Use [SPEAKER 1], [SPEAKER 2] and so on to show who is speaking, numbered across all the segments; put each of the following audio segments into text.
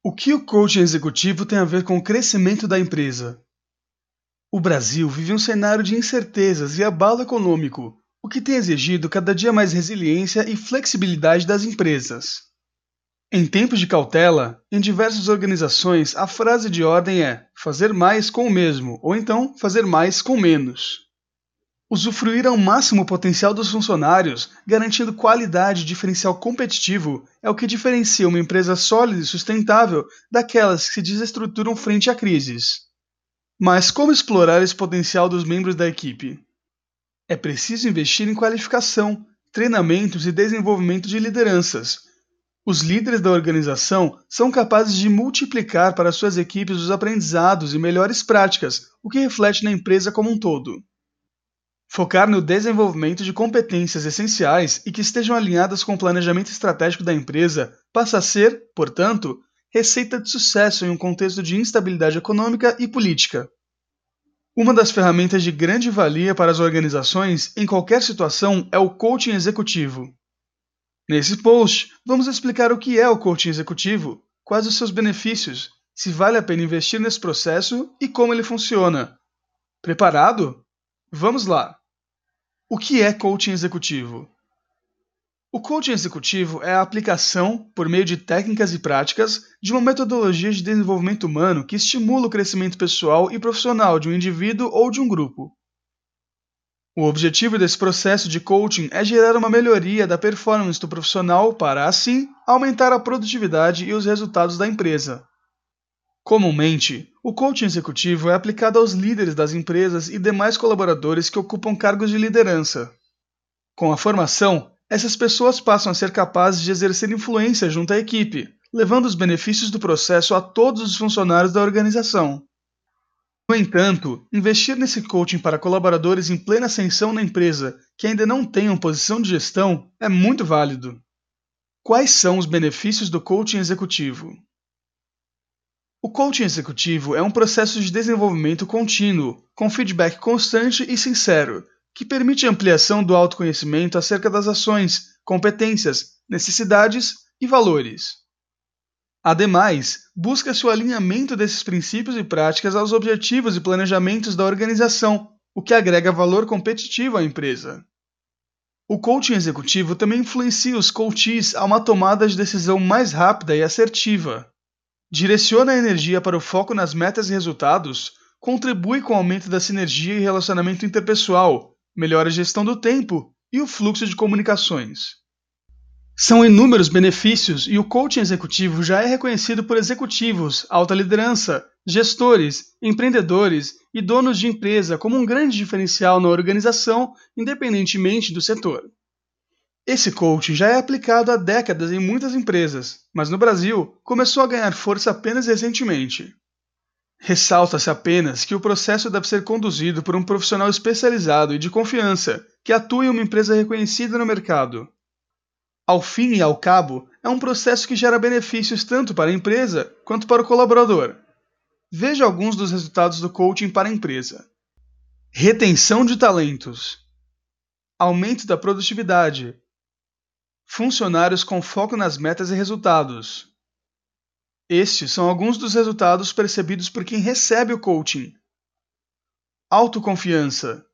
[SPEAKER 1] O que o coaching executivo tem a ver com o crescimento da empresa? O Brasil vive um cenário de incertezas e abalo econômico, o que tem exigido cada dia mais resiliência e flexibilidade das empresas. Em tempos de cautela, em diversas organizações a frase de ordem é fazer mais com o mesmo, ou então fazer mais com menos. Usufruir ao máximo o potencial dos funcionários, garantindo qualidade e diferencial competitivo, é o que diferencia uma empresa sólida e sustentável daquelas que se desestruturam frente a crises. Mas como explorar esse potencial dos membros da equipe? É preciso investir em qualificação, treinamentos e desenvolvimento de lideranças. Os líderes da organização são capazes de multiplicar para suas equipes os aprendizados e melhores práticas, o que reflete na empresa como um todo. Focar no desenvolvimento de competências essenciais e que estejam alinhadas com o planejamento estratégico da empresa passa a ser, portanto, receita de sucesso em um contexto de instabilidade econômica e política. Uma das ferramentas de grande valia para as organizações em qualquer situação é o coaching executivo. Nesse post, vamos explicar o que é o coaching executivo, quais os seus benefícios, se vale a pena investir nesse processo e como ele funciona. Preparado? Vamos lá! O que é coaching executivo? O coaching executivo é a aplicação, por meio de técnicas e práticas, de uma metodologia de desenvolvimento humano que estimula o crescimento pessoal e profissional de um indivíduo ou de um grupo. O objetivo desse processo de coaching é gerar uma melhoria da performance do profissional para, assim, aumentar a produtividade e os resultados da empresa. Comumente, o coaching executivo é aplicado aos líderes das empresas e demais colaboradores que ocupam cargos de liderança. Com a formação, essas pessoas passam a ser capazes de exercer influência junto à equipe, levando os benefícios do processo a todos os funcionários da organização. No entanto, investir nesse coaching para colaboradores em plena ascensão na empresa que ainda não tenham posição de gestão é muito válido. Quais são os benefícios do coaching executivo? O coaching executivo é um processo de desenvolvimento contínuo, com feedback constante e sincero, que permite a ampliação do autoconhecimento acerca das ações, competências, necessidades e valores. Ademais, busca-se o alinhamento desses princípios e práticas aos objetivos e planejamentos da organização, o que agrega valor competitivo à empresa. O coaching executivo também influencia os coaches a uma tomada de decisão mais rápida e assertiva. Direciona a energia para o foco nas metas e resultados, contribui com o aumento da sinergia e relacionamento interpessoal, melhora a gestão do tempo e o fluxo de comunicações. São inúmeros benefícios e o coaching executivo já é reconhecido por executivos, alta liderança, gestores, empreendedores e donos de empresa como um grande diferencial na organização, independentemente do setor. Esse coaching já é aplicado há décadas em muitas empresas, mas no Brasil começou a ganhar força apenas recentemente. Ressalta-se apenas que o processo deve ser conduzido por um profissional especializado e de confiança que atua em uma empresa reconhecida no mercado. Ao fim e ao cabo, é um processo que gera benefícios tanto para a empresa quanto para o colaborador. Veja alguns dos resultados do coaching para a empresa: retenção de talentos, aumento da produtividade, Funcionários com foco nas metas e resultados. Estes são alguns dos resultados percebidos por quem recebe o coaching. Autoconfiança,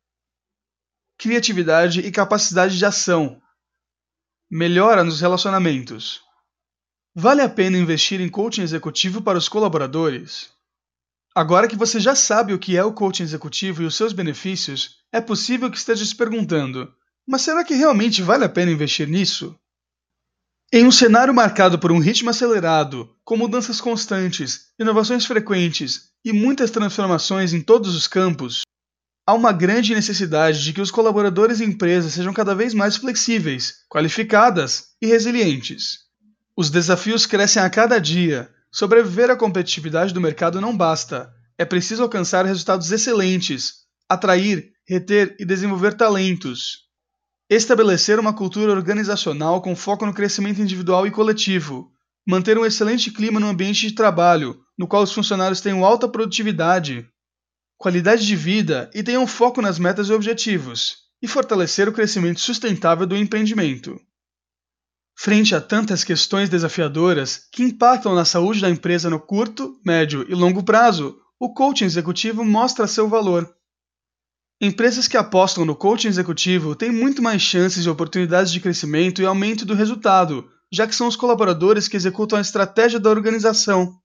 [SPEAKER 1] criatividade e capacidade de ação. Melhora nos relacionamentos. Vale a pena investir em coaching executivo para os colaboradores? Agora que você já sabe o que é o coaching executivo e os seus benefícios, é possível que esteja se perguntando: mas será que realmente vale a pena investir nisso? Em um cenário marcado por um ritmo acelerado, com mudanças constantes, inovações frequentes e muitas transformações em todos os campos, há uma grande necessidade de que os colaboradores e empresas sejam cada vez mais flexíveis, qualificadas e resilientes. Os desafios crescem a cada dia. Sobreviver à competitividade do mercado não basta. É preciso alcançar resultados excelentes, atrair, reter e desenvolver talentos, Estabelecer uma cultura organizacional com foco no crescimento individual e coletivo. Manter um excelente clima no ambiente de trabalho, no qual os funcionários tenham alta produtividade, qualidade de vida e tenham foco nas metas e objetivos. E fortalecer o crescimento sustentável do empreendimento. Frente a tantas questões desafiadoras que impactam na saúde da empresa no curto, médio e longo prazo, o coaching executivo mostra seu valor. Empresas que apostam no coaching executivo têm muito mais chances e oportunidades de crescimento e aumento do resultado, já que são os colaboradores que executam a estratégia da organização.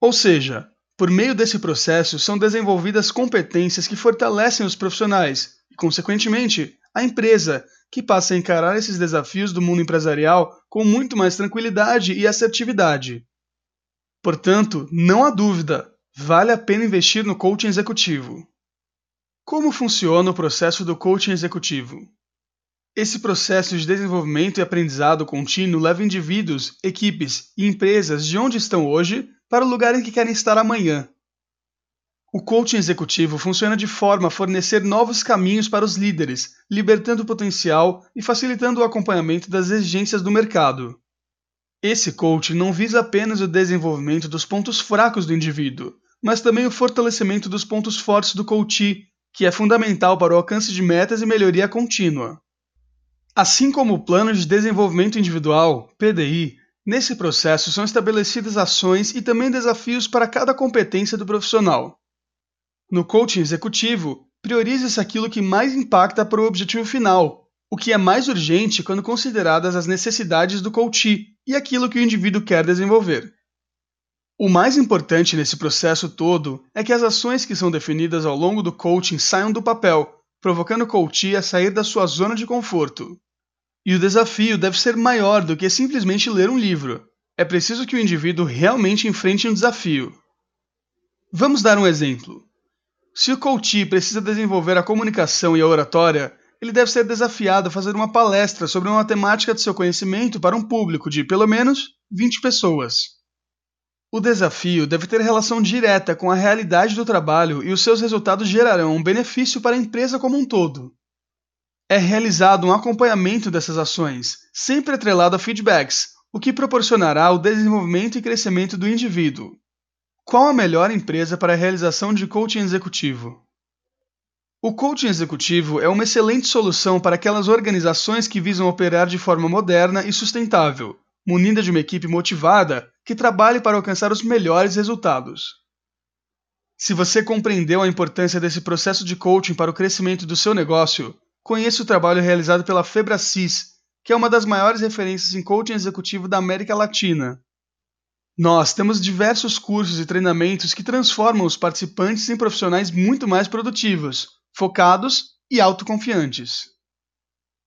[SPEAKER 1] Ou seja, por meio desse processo são desenvolvidas competências que fortalecem os profissionais e, consequentemente, a empresa, que passa a encarar esses desafios do mundo empresarial com muito mais tranquilidade e assertividade. Portanto, não há dúvida, vale a pena investir no coaching executivo. Como funciona o processo do coaching executivo? Esse processo de desenvolvimento e aprendizado contínuo leva indivíduos, equipes e empresas de onde estão hoje para o lugar em que querem estar amanhã. O coaching executivo funciona de forma a fornecer novos caminhos para os líderes, libertando o potencial e facilitando o acompanhamento das exigências do mercado. Esse coaching não visa apenas o desenvolvimento dos pontos fracos do indivíduo, mas também o fortalecimento dos pontos fortes do coach, que é fundamental para o alcance de metas e melhoria contínua. Assim como o Plano de Desenvolvimento Individual, PDI, nesse processo são estabelecidas ações e também desafios para cada competência do profissional. No coaching executivo, prioriza-se aquilo que mais impacta para o objetivo final, o que é mais urgente quando consideradas as necessidades do coach e aquilo que o indivíduo quer desenvolver. O mais importante nesse processo todo é que as ações que são definidas ao longo do coaching saiam do papel, provocando o coach a sair da sua zona de conforto. E o desafio deve ser maior do que simplesmente ler um livro. É preciso que o indivíduo realmente enfrente um desafio. Vamos dar um exemplo. Se o coach precisa desenvolver a comunicação e a oratória, ele deve ser desafiado a fazer uma palestra sobre uma temática de seu conhecimento para um público de pelo menos 20 pessoas. O desafio deve ter relação direta com a realidade do trabalho e os seus resultados gerarão um benefício para a empresa como um todo é realizado um acompanhamento dessas ações, sempre atrelado a feedbacks, o que proporcionará o desenvolvimento e crescimento do indivíduo. Qual a melhor empresa para a realização de coaching executivo? O coaching executivo é uma excelente solução para aquelas organizações que visam operar de forma moderna e sustentável, munida de uma equipe motivada que trabalhe para alcançar os melhores resultados. Se você compreendeu a importância desse processo de coaching para o crescimento do seu negócio, Conheça o trabalho realizado pela Febracis, que é uma das maiores referências em coaching executivo da América Latina. Nós temos diversos cursos e treinamentos que transformam os participantes em profissionais muito mais produtivos, focados e autoconfiantes.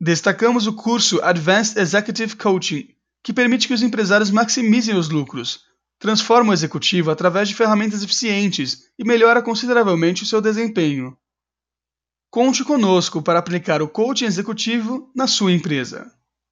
[SPEAKER 1] Destacamos o curso Advanced Executive Coaching, que permite que os empresários maximizem os lucros, transforma o executivo através de ferramentas eficientes e melhora consideravelmente o seu desempenho. Conte conosco para aplicar o coaching executivo na sua empresa.